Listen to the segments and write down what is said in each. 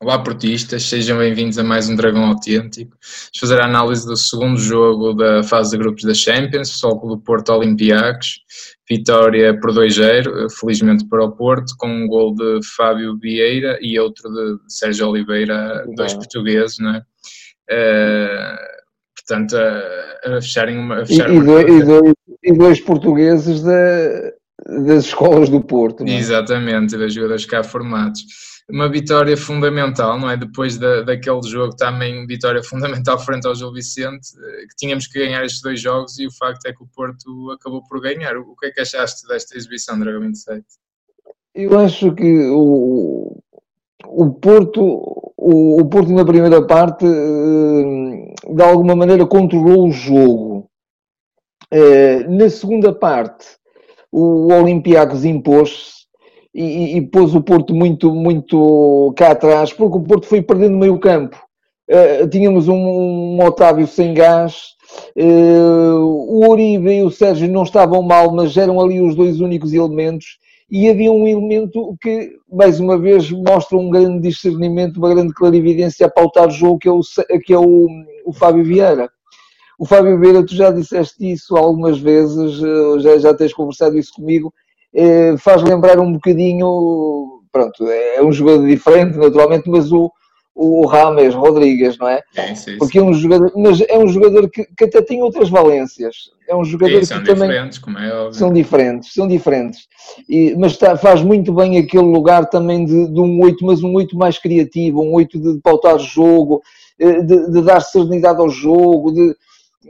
Olá, portistas, sejam bem-vindos a mais um Dragão Autêntico. Vamos fazer a análise do segundo jogo da fase de grupos da Champions, pessoal do Porto Olympiacos. Vitória por 2-0, felizmente para o Porto, com um gol de Fábio Vieira e outro de Sérgio Oliveira, dois portugueses, não é? Uh, portanto, a, a fecharem uma. A fechar e, uma e, dois, e, dois, portugueses da, das escolas do Porto, é? Exatamente, das jogadores cá formados uma vitória fundamental, não é? Depois da, daquele jogo, também vitória fundamental frente ao Gil Vicente, eh, que tínhamos que ganhar estes dois jogos e o facto é que o Porto acabou por ganhar. O que é que achaste desta exibição, Dragão 27? Eu acho que o, o Porto, o, o Porto na primeira parte, eh, de alguma maneira controlou o jogo. Eh, na segunda parte, o Olympiacos impôs-se e, e, pôs o Porto muito, muito cá atrás, porque o Porto foi perdendo meio campo. Uh, tínhamos um, um, Otávio sem gás, uh, o Uribe e o Sérgio não estavam mal, mas eram ali os dois únicos elementos. E havia um elemento que, mais uma vez, mostra um grande discernimento, uma grande clarividência a pautar o jogo, que é o, que é o, o Fábio Vieira. O Fábio Vieira, tu já disseste isso algumas vezes, eh, já, já tens conversado isso comigo, eh, faz lembrar um bocadinho, pronto, é um jogador diferente, naturalmente, mas o, o Rames Rodrigues, não é? Sim, sim, Porque é um jogador, mas é um jogador que, que até tem outras valências. É um jogador sim, que também como é óbvio. são diferentes, são diferentes. E, mas está, faz muito bem aquele lugar também de, de, um 8, mas um 8 mais criativo, um 8 de, de pautar jogo, eh, de, de, dar serenidade ao jogo, de,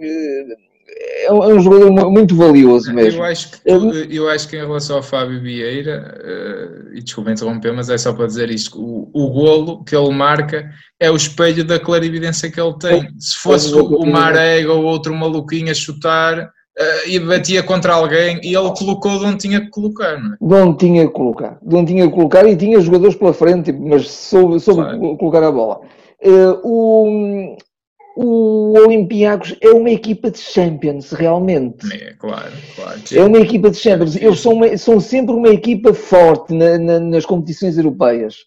é, é um jogador muito valioso mesmo. Eu acho que, tu, eu acho que em relação ao Fábio Vieira, uh, e desculpa interromper, mas é só para dizer isto: o, o golo que ele marca é o espelho da clarividência que ele tem. Se fosse o Marega ou outro maluquinho a chutar, uh, e batia contra alguém e ele colocou de onde tinha que colocar, não é? De onde tinha que colocar, de onde tinha que colocar e tinha jogadores pela frente, mas soube, soube claro. colocar a bola. Uh, o, o Olympiacos é uma equipa de Champions, realmente. É, claro, claro. É uma equipa de Champions. Eles são, uma, são sempre uma equipa forte na, na, nas competições europeias.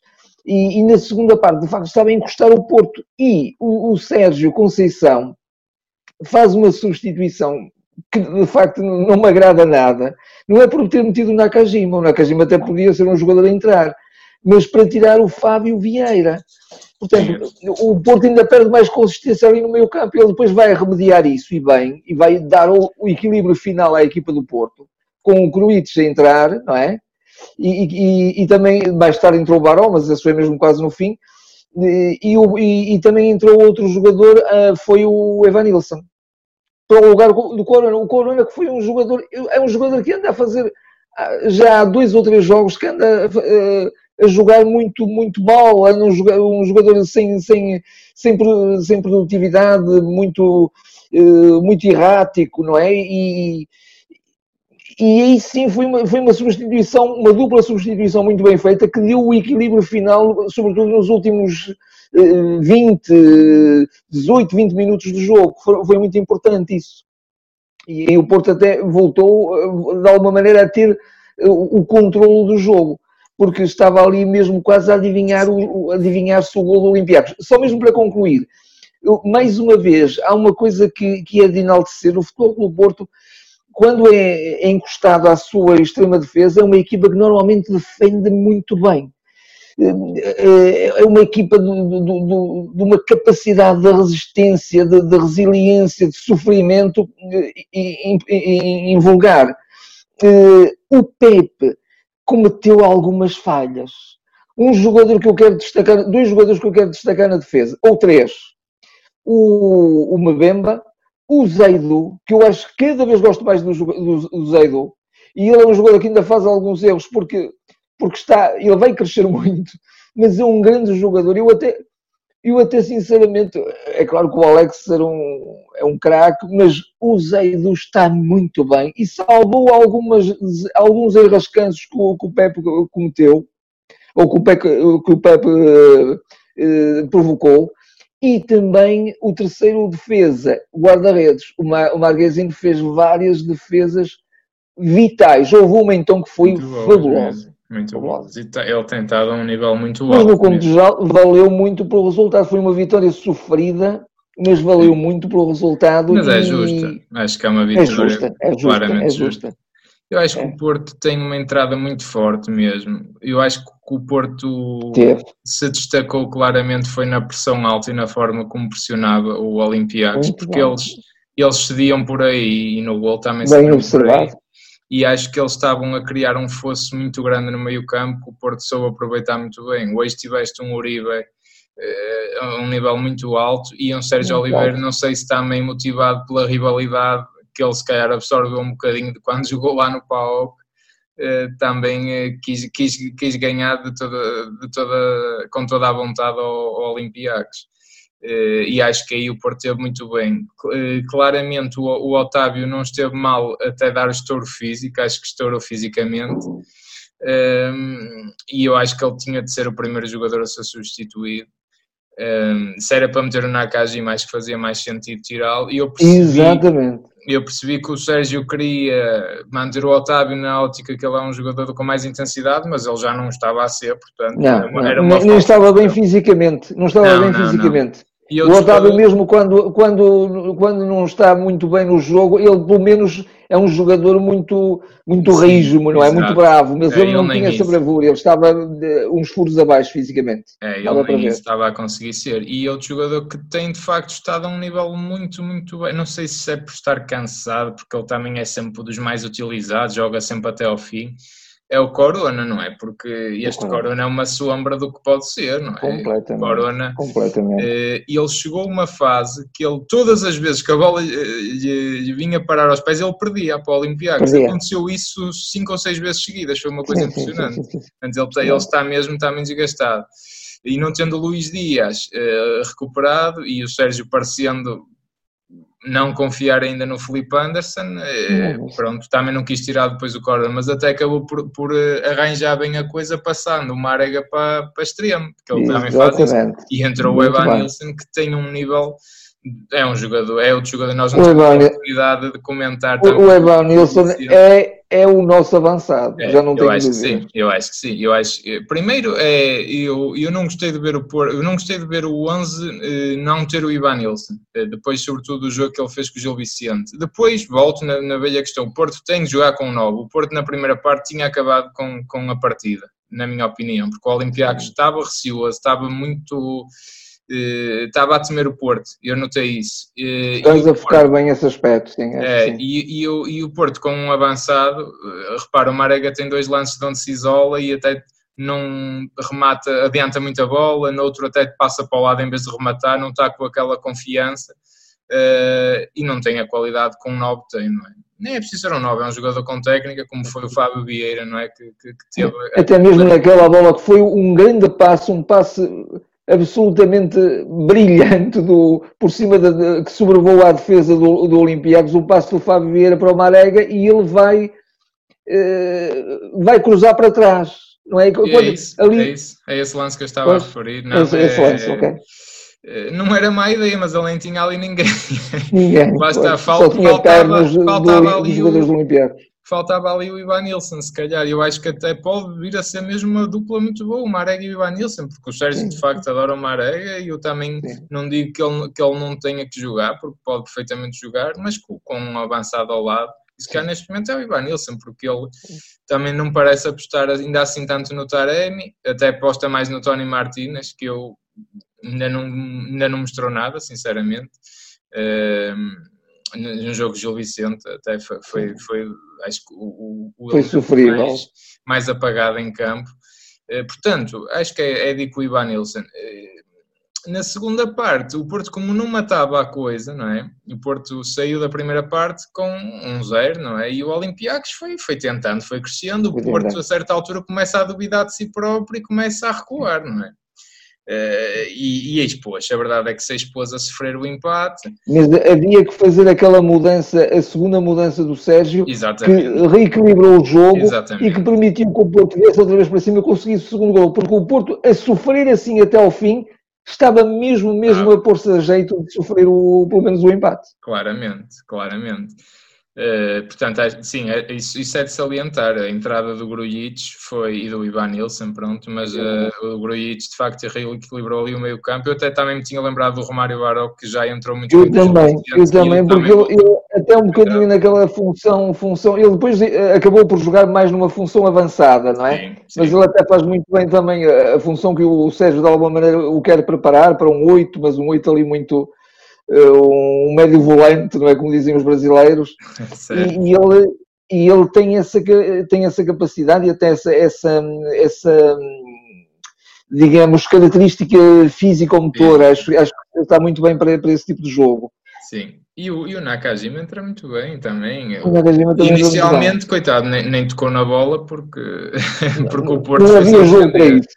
E, e, na segunda parte, de facto, estava a encostar o Porto. E o, o Sérgio Conceição faz uma substituição que, de facto, não me agrada nada. Não é por ter metido o Nakajima. O Nakajima até podia ser um jogador a entrar. Mas para tirar o Fábio Vieira Portanto, o Porto ainda perde mais consistência ali no meio campo. Ele depois vai remediar isso e bem, e vai dar o, o equilíbrio final à equipa do Porto, com o Cruites a entrar, não é? E, e, e, também mais tarde entrou o Barão, mas isso foi mesmo quase no fim. E, e, também entrou outro jogador, uh, foi o Evanilson. Para o lugar do Corona. O Corona que foi um jogador, é um jogador que anda a fazer ah, já há dois ou três jogos que anda uh, a jogar muito, muito mal, é um jogador, sem, sem, sem, sem produtividade, muito, uh, muito errático, não é? E, e aí sim foi uma, foi uma substituição, uma dupla substituição muito bem feita que deu o equilíbrio final, sobretudo nos últimos uh, 20, 18, 20 minutos do jogo. Foi, muito importante isso. E o Porto até voltou, eh, de alguma maneira, a ter o controle do jogo porque estava ali mesmo quase a adivinhar o, adivinhar-se o gol do Olympiacos. Só mesmo para concluir, eu, mais uma vez, há uma coisa que, que é de enaltecer, o futebol do Porto, quando é, é encostado à sua extrema defesa, é uma equipa que normalmente defende muito bem. É, é uma equipa de, de, de, uma capacidade de resistência, de, de resiliência, de sofrimento invulgar. Eh, o Pepe cometeu algumas falhas. Um jogador que eu quero destacar, dois jogadores que eu quero destacar na defesa, ou três. O, o Mbemba, o Zeido, que eu acho que cada vez gosto mais do, do, do Zeido, e ele é um jogador que ainda faz alguns erros porque, porque está, ele vai crescer muito, mas é um grande jogador. Eu até, eu até sinceramente, é claro que o Alex era um, é um craque, mas o Zeido está muito bem e salvou algumas, alguns enrascanços que o, que o Pepe cometeu, ou que o Pepe, que o Pepe eh, provocou. E também o terceiro defesa, guarda-redes. O, Mar, o Marguezinho fez várias defesas vitais. Houve uma então que foi fabulosa. Muito bom. Ele tem estado a um nível muito alto. Mas no conto geral valeu muito pelo resultado. Foi uma vitória sofrida, mas valeu muito pelo resultado. Mas é justa. Acho que é uma vitória é justa, é justa, claramente é justa. justa. Eu acho é. que o Porto tem uma entrada muito forte mesmo. Eu acho que o Porto Teve. se destacou claramente foi na pressão alta e na forma como pressionava o Olympiacos, porque bom. eles, eles cediam por aí e no gol também Bem observado e acho que eles estavam a criar um fosso muito grande no meio campo que o Porto soube aproveitar muito bem. Hoje tiveste um Uribe eh, a um nível muito alto e um Sérgio muito Oliveira, não sei se também motivado pela rivalidade que ele se calhar absorveu um bocadinho de quando jogou lá no PAOK, eh, também eh, quis, quis, quis ganhar de toda, de toda, com toda a vontade ao, ao Olympiacos. Eh, e acho que aí o Porto esteve muito bem. Eh, claramente o, o Otávio não esteve mal até dar estouro físico, acho que estourou fisicamente. Um, ehm, e eu acho que ele tinha de ser o primeiro jogador a ser substituído. Um, ehm, se era para meter o Nakajima, mais que fazia mais sentido tirá-lo. E eu percebi, Exatamente. Eu percebi que o Sérgio queria manter o Otávio na ótica que ele é um jogador com mais intensidade, mas ele já não estava a ser, portanto. Não, era uma, era uma não, não estava bem fisicamente. Não estava não, bem não, fisicamente. E o Otávio, mesmo quando, quando, quando não está muito bem no jogo, ele pelo menos é um jogador muito, muito Sim, rijo, não é? Exato. Muito bravo, mas é, ele não tinha essa bravura, ele estava de, uns furos abaixo fisicamente. É, ele estava nem estava a conseguir ser. E outro jogador que tem de facto estado a um nível muito, muito bem. Não sei se é por estar cansado, porque ele também é sempre um dos mais utilizados, joga sempre até ao fim é o Corona, não é? Porque este corona. corona é uma sombra do que pode ser, não é? Completamente. Corona, completamente. Eh, e ele chegou a uma fase que ele, todas as vezes que a bola lhe, lhe vinha parar aos pés, ele perdia para o Olympiacos. Aconteceu isso cinco ou seis vezes seguidas, foi uma coisa sim, impressionante. Sim, sim, sim. ele, ele está mesmo, está meio desgastado. E não tendo o Luís Dias uh, recuperado e o Sérgio parecendo não confiar ainda no Felipe Anderson, eh, pronto, também não quis tirar depois o Corda, mas até acabou por, por eh, arranjar bem a coisa passando o Marega para, para extremo, porque ele também faz isso. E entrou Muito o Evan Nilsson que tem um nível é um jogador, é outro jogador, nós não temos a oportunidade de comentar. O, o Evan Nilsson é, é o nosso avançado, é, já não tenho eu acho que sim, eu acho que sim, eu acho, primeiro é, eu, eu não gostei de ver o eu não gostei de ver o 11 eh, não ter o Ivan Nilsson, eh, depois sobretudo o jogo que ele fez com o Gil Vicente, depois volto na, na velha questão, o Porto tem de jogar com o novo, o Porto na primeira parte tinha acabado com, com a partida, na minha opinião, porque o Olympiacos estava receoso, estava muito estava a temer o Porto, eu notei isso. Uh, Estás a focar Porto, bem esse aspecto, sim. É, sim. E, e, o, e o Porto com um avançado, uh, repara, o Marega tem dois lances de onde se isola e até não remata, adianta muita bola, no outro até passa para o lado em vez de rematar, não está com aquela confiança e não tem a qualidade que um 9 tem, não é? Nem é preciso ser um 9, é um jogador com técnica, como foi o Fábio Vieira, não é? Que, que, que teve... Até mesmo naquela bola que foi um grande passo, um passe absolutamente brilhante do, por cima de, que sobrevoa a defesa do, do Olympiacos, o passo do Fábio Vieira para o Marega e ele vai, eh, vai cruzar para trás. Não é? Quando, é, isso, ali... é, isso, é esse lance que eu estava pois, a referir. Não, esse, é, esse lance, ok. Eh, não era má ideia, mas ele nem tinha ali ninguém. Ninguém. Basta, tinha faltava, faltava do, ali jogadores o, do Olympiacos faltava ali o Ivan Nilsson, se calhar. Eu acho que até pode vir a ser mesmo uma dupla muito boa, o Marega e o Ivan Nilsson, porque o Sérgio de facto adora o Marega e eu também Sim. não digo que ele, que ele não tenha que jogar, porque pode perfeitamente jogar, mas com, com um avançado ao lado. E se calhar neste momento é o Ivan Nilsson, porque ele também não parece apostar ainda assim tanto no Taremi, até aposta mais no Tony Martinez, que eu ainda não, ainda não mostrou nada, sinceramente. Um, no jogo Gil Vicente até foi, foi, foi acho que o, o foi sofrível. Mais, mais, apagado em campo. Eh, portanto, acho que é, é de o Ivan Nilsson. Eh, na segunda parte, o Porto, como não matava a coisa, não é? O Porto saiu da primeira parte com um zero, não é? E o Olympiacos foi, foi tentando, foi crescendo. O Porto, a certa altura, começa a duvidar de si próprio e começa a recuar, não é? Uh, e, e expôs, a verdade é que se expôs a sofrer o empate. Mas havia que fazer aquela mudança, a segunda mudança do Sérgio, Exatamente. que reequilibrou o jogo Exatamente. e que permitiu que o Porto viesse outra vez para cima e conseguisse o segundo gol, porque o Porto, a sofrer assim até ao fim, estava mesmo, mesmo ah. a pôr-se a jeito de sofrer o, pelo menos o empate. Claramente, claramente. Uh, portanto, sim, é, isso, isso, é de salientar. A entrada do Grujic foi, e do Ivan Nilsson, pronto, mas uh, o Grujic de facto equilibrou ali o meio campo. Eu até também me tinha lembrado do Romário Baró, que já entrou muito Eu também, eu também, porque também... ele, até um bocadinho naquela função, função, ele depois eh, acabou por jogar mais numa função avançada, não é? Sim, sim. Mas ele até faz muito bem também a função que o Sérgio de alguma maneira o quer preparar para um 8, mas um 8 ali muito um médio volante, não é como dizem os brasileiros, e, e, ele, e ele tem essa, tem essa capacidade e até essa, essa, essa digamos, característica física-motora. Acho, acho que está muito bem para, para esse tipo de jogo. Sim. E o, e o Nakajima entra muito bem também. Também Inicialmente, coitado, nem, nem, tocou na bola porque, porque o Porto não havia jogo para isso.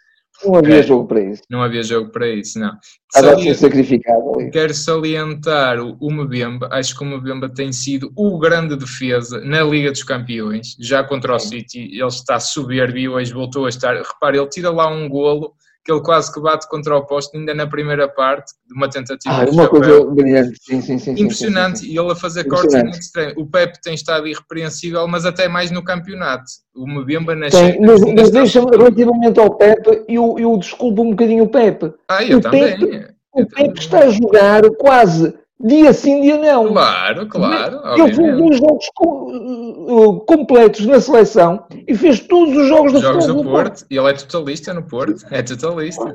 Não havia é, jogo para isso. Não havia jogo para isso, não. Estava ser sacrificado. Quero salientar o, Mbemba. Acho que o Mbemba tem sido o grande defesa na Liga dos Campeões. Já contra o City, ele está soberbo e hoje voltou a estar. Repare, ele tira lá um golo que ele quase que bate contra o posto ainda na primeira parte de uma tentativa ah, de uma coisa brilhante, sim, sim, sim. Impressionante, sim, sim, e ele a fazer cortes muito estranho. O Pepe tem estado irrepreensível, mas até mais no campeonato. O Mbemba na Tem, mas, mas deixa-me, relativamente ao Pepe, eu, eu desculpo um bocadinho o Pepe. Ah, eu o também. Pepe, o Pepe está a jogar quase dia sim, dia não. Claro, claro. Ele fez dois jogos uh, completos na seleção e fez todos os jogos, jogos do Porto. Porto. E ele é totalista no Porto, é totalista.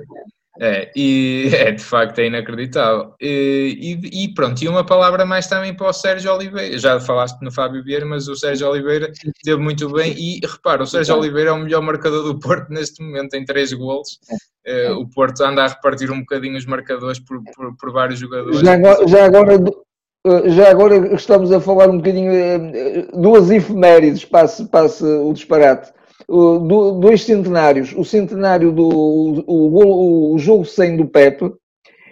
É, e é de facto é inacreditável. E, e, pronto, e uma palavra mais também para o Sérgio Oliveira. Já falaste no Fábio Vieira, mas o Sérgio Oliveira teve muito bem. E repara, o Sérgio Oliveira é o melhor marcador do Porto neste momento, tem três golos. Uh, o Porto anda a repartir um bocadinho os marcadores por, por, por vários jogadores. Já agora, já agora, já agora estamos a falar um bocadinho, eh, duas efemérides, passe, passe o disparate dois centenários, o centenário do o, o, o jogo 100 do Pepe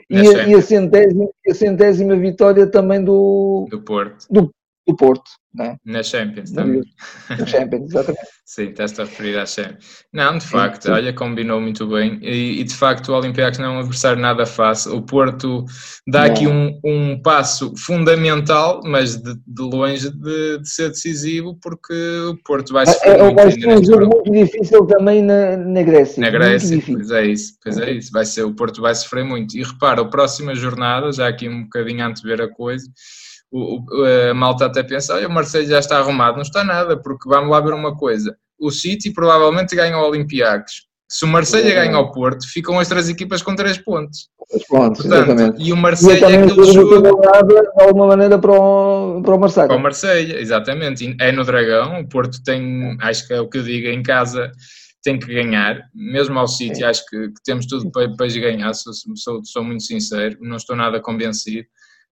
e a, e a, centésima, a centésima vitória também do, do Porto. Do, do Porto. É? Na Champions também. Na Champions, exatamente. Sim, estás a referir à Champions. Não, de facto, sim, olha, combinou muito bem. E, e, de facto, o Olympiacos não é um adversário nada fácil. O Porto dá não. aqui um, um passo fundamental, mas de, de longe de, de, ser decisivo, porque o Porto vai sofrer. É, é vai ser um jogo muito difícil também na, na Grécia. Na Grécia, pois é isso. Pois é isso. Vai ser, o Porto vai sofrer muito. E repara, a próxima jornada, já aqui um bocadinho antes de ver a coisa o, a malta até pensa, olha, o Marseille já está arrumado. Não está nada, porque vamos lá ver uma coisa. O City provavelmente ganha o Olympiacos. Se o Marseille ganha o Porto, ficam as três equipas com três pontos. Três pontos, Portanto, exatamente. E o Marseille é aquele jogo... De alguma maneira para o, para o Marseille. Para o Marseille, exatamente. É no Dragão, o Porto tem, acho que é o que eu digo, em casa tem que ganhar, mesmo ao City, acho que, que, temos tudo para, para ganhar, sou, sou, sou muito sincero, não estou nada convencido.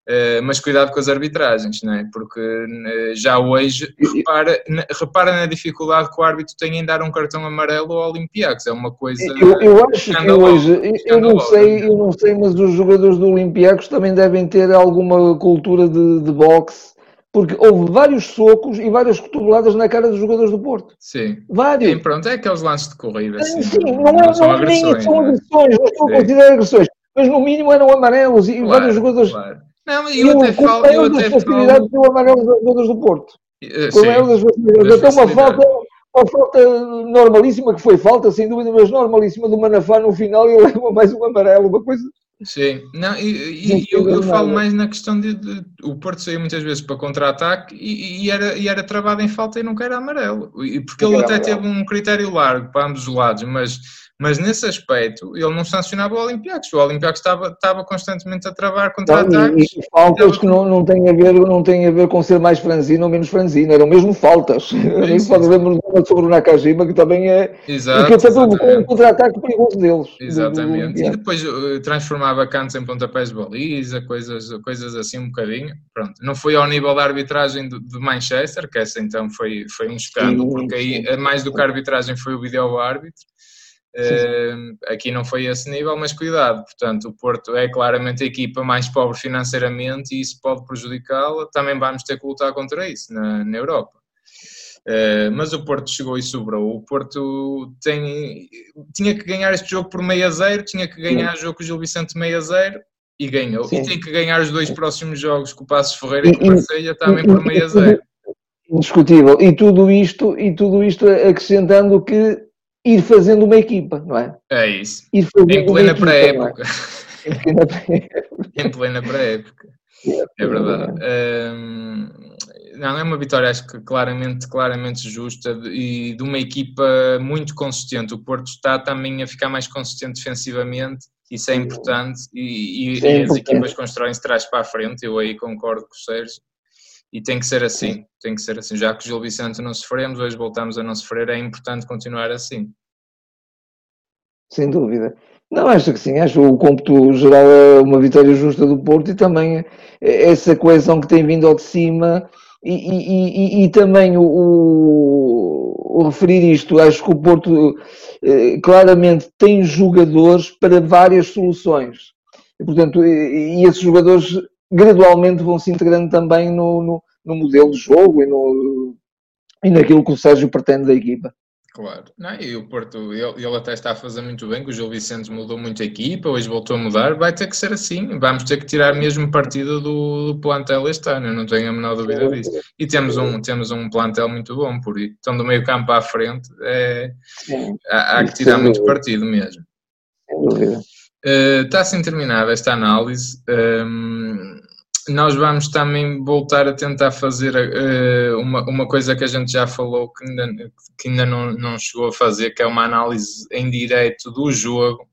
Uh, mas cuidado com as arbitragens, não é? porque uh, já hoje repara, na, repara na dificuldade que o árbitro tem em dar um cartão amarelo ao Olympiacos, é uma coisa eu, eu acho que hoje, eu não sei, eu não sei, mas os jogadores do Olympiacos também devem ter alguma cultura de, de boxe, porque houve vários socos e várias cotoveladas na cara dos jogadores do Porto. Sim. Vários. Sim, pronto, é aqueles lances de corrida. Sim, sim não, não, é, são não, agressões. Nem são agressões, não estou a considerar agressões, mas no mínimo eram amarelos e claro, vários jogadores... Claro não, eu, eu até falo. Eu até facilidade falo... do amarelo das jogadas do Porto. Uh, com das facilidades. Até uma falta, uma falta normalíssima, que foi falta, sem dúvida, mas normalíssima do Manafá no final e leva mais um amarelo, uma coisa. Sim, não, e, e eu, eu falo mais na questão de, de, o Porto saiu muitas vezes para contra-ataque e, e, era, e era travado em falta e nunca era amarelo, porque ele até teve um critério largo para ambos os lados, mas mas nesse aspecto ele não sancionava o Olympiacos. O Olympiacos estava, estava constantemente a travar contra-ataques. E, e faltas que não, não, têm a ver, não têm a ver com ser mais franzino ou menos franzino, eram mesmo faltas. Nem se pode lembrar sobre o Nakajima, que também é. Exato. que até provocou um contra-ataque perigoso deles. Exatamente. Do, do e depois uh, transformava cantos em pontapés de baliza, coisas, coisas assim um bocadinho. Pronto. Não foi ao nível da arbitragem de, de Manchester, que essa então foi, foi um escândalo, sim, porque aí sim. mais do que a arbitragem foi o vídeo-árbitro. Uh, aqui não foi esse nível, mas cuidado, portanto, o Porto é claramente a equipa mais pobre financeiramente e isso pode prejudicá-la. Também vamos ter que lutar contra isso na, na Europa. Uh, mas o Porto chegou e sobrou. O Porto tem, tinha que ganhar este jogo por meio a zero, tinha que ganhar o jogo com o Gil Vicente meio a zero e ganhou. Sim. E tem que ganhar os dois próximos jogos com o Passos Ferreira e, e com o Marseille também por meio a zero. Indiscutível. E tudo isto, e tudo isto acrescentando que ir fazendo uma equipa, não é? É isso. Ir fazendo em plena pré-época. É? Em plena pré-época. em plena pré-época. É, é verdade. Um, não, é uma vitória, acho que claramente, claramente justa e de uma equipa muito consistente. O Porto está também a ficar mais consistente defensivamente, isso é importante e, e, e as equipas constroem-se trás para a frente. Eu aí concordo com o Sérgio e tem que ser assim, tem que ser assim. Já que o Gil Vicente não sofremos, hoje voltamos a não sofrer, é importante continuar assim. Sem dúvida. Não, acho que sim, acho o cômputo geral é uma vitória justa do Porto e também essa coesão que tem vindo ao de cima e, e, e, e também o, o, o, referir isto, acho que o Porto eh, claramente tem jogadores para várias soluções. E, portanto, e, esses jogadores gradualmente vão se integrando também no, no, no modelo de jogo e, no, e naquilo que o Sérgio pretende da equipa. Claro, não, e o Porto, ele, ele, até está a fazer muito bem, que o Gil Vicente mudou muito a equipa, hoje voltou a mudar, vai ter que ser assim, vamos ter que tirar mesmo partido do, do plantel este ano, não tenho a menor dúvida disso. E temos um, temos um plantel muito bom, por isso, então do meio campo à frente, é, há, há, que tirar muito partido mesmo. Sem dúvida. Está assim terminada esta análise. Um, nós vamos também voltar a tentar fazer uh, uma, uma coisa que a gente já falou que ainda, que ainda não, não chegou a fazer, que é uma análise em direto do jogo.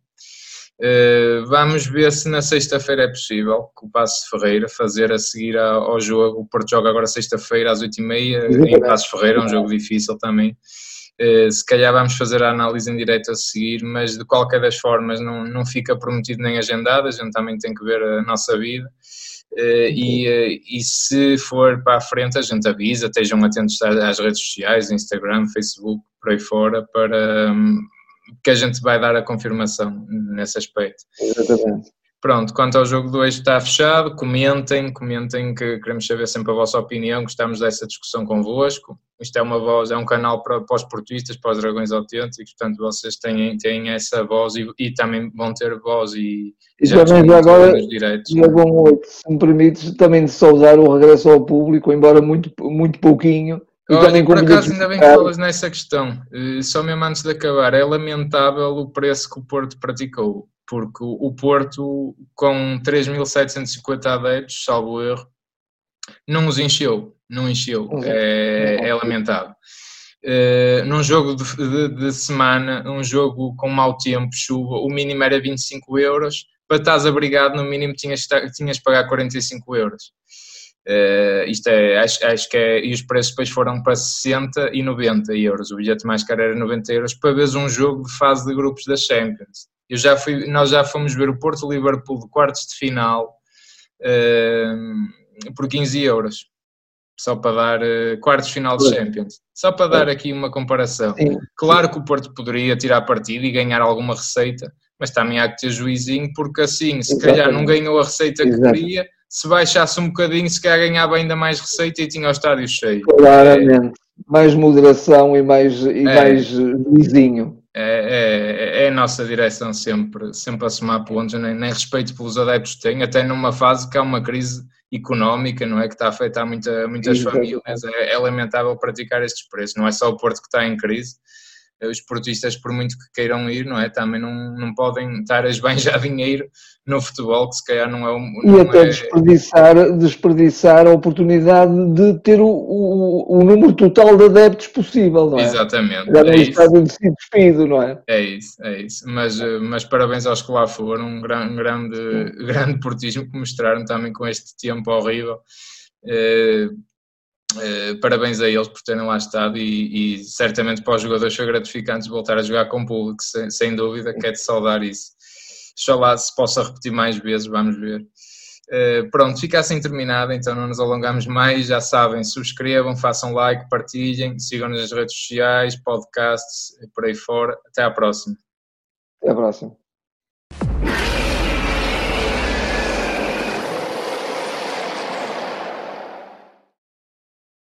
Uh, vamos ver se na sexta-feira é possível, com o Passo Ferreira, fazer a seguir ao jogo. O Porto joga agora sexta-feira às 8h30 em Passo Ferreira, um jogo difícil também. Uh, se calhar vamos fazer a análise em direto a seguir, mas de qualquer das formas não, não fica prometido nem agendado, a gente também tem que ver a nossa vida. Uh, e, uh, e se for para a frente a gente avisa, estejam atentos às redes sociais, Instagram, Facebook, por aí fora, para um, que a gente vai dar a confirmação nesse aspecto. Exatamente. Pronto, quanto ao jogo 2 está fechado, comentem, comentem que queremos saber sempre a vossa opinião, gostamos dessa discussão convosco. Isto é uma voz, é um canal para, para os portuístas, para os dragões autênticos, portanto vocês têm, têm essa voz e, e também vão ter voz e, e já também agora, Diego, se me permites, também de saudar o regresso ao público, embora muito, muito pouquinho. Olha, por acaso ainda bem que falas nessa questão, eh, só mesmo antes de acabar, é lamentável o preço que o Porto praticou porque o Porto, com 3.750 adeptos, salvo erro, não os encheu, não encheu, é, é lamentável. Uh, num jogo de, de, de, semana, um jogo com mau tempo, chuva, o mínimo era 25 euros, para estás abrigado no mínimo tinhas, tinhas de pagar 45 euros. Uh, isto é, acho, acho, que é, e os preços depois foram para 60 e 90 euros, o bilhete mais caro era 90 euros, para ver um jogo de fase de grupos da Champions. Eu já fui, nós já fomos ver o Porto Liverpool de quartos de final uh, por 15 euros. Só para dar uh, quartos de final de Champions. Só para dar aqui uma comparação. Sim. Claro que o Porto poderia tirar partido e ganhar alguma receita, mas também há que ter juizinho, porque assim, se Exatamente. calhar não ganhou a receita que Exatamente. queria, se baixasse um bocadinho, se calhar ganhava ainda mais receita e tinha o estádio cheio. Claramente. É... Mais moderação e mais, e é. mais juizinho é, é, é, a nossa direção sempre, sempre a somar pontos, nem, nem respeito pelos adeptos que têm, até numa fase que há uma crise económica, não é? Que está a afetar muita, muitas famílias, é, é, lamentável praticar estes preços, não é só o Porto que está em crise, os portistas, por muito que queiram ir, não é? Também não, não podem estar a esbanjar dinheiro no futebol, que se calhar não é o. Não e até é... desperdiçar, desperdiçar a oportunidade de ter o, o, o, número total de adeptos possível, não é? Exatamente. Já não é está se despido, não é? É isso, é isso. Mas, eh, mas parabéns aos que lá foram, um grande, grande, grande portismo que mostraram também com este tempo horrível. Uh, Uh, parabéns a eles por terem lá estado e, e, certamente para os jogadores foi gratificante voltar a jogar com o público, sem, sem dúvida, que é de saudar isso. Oxalá se possa repetir mais vezes, vamos ver. Uh, pronto, fica assim terminado, então não nos alongamos mais, já sabem, subscrevam, façam like, partilhem, sigam-nos nas redes sociais, podcasts, por aí fora. Até à próxima. Até à próxima.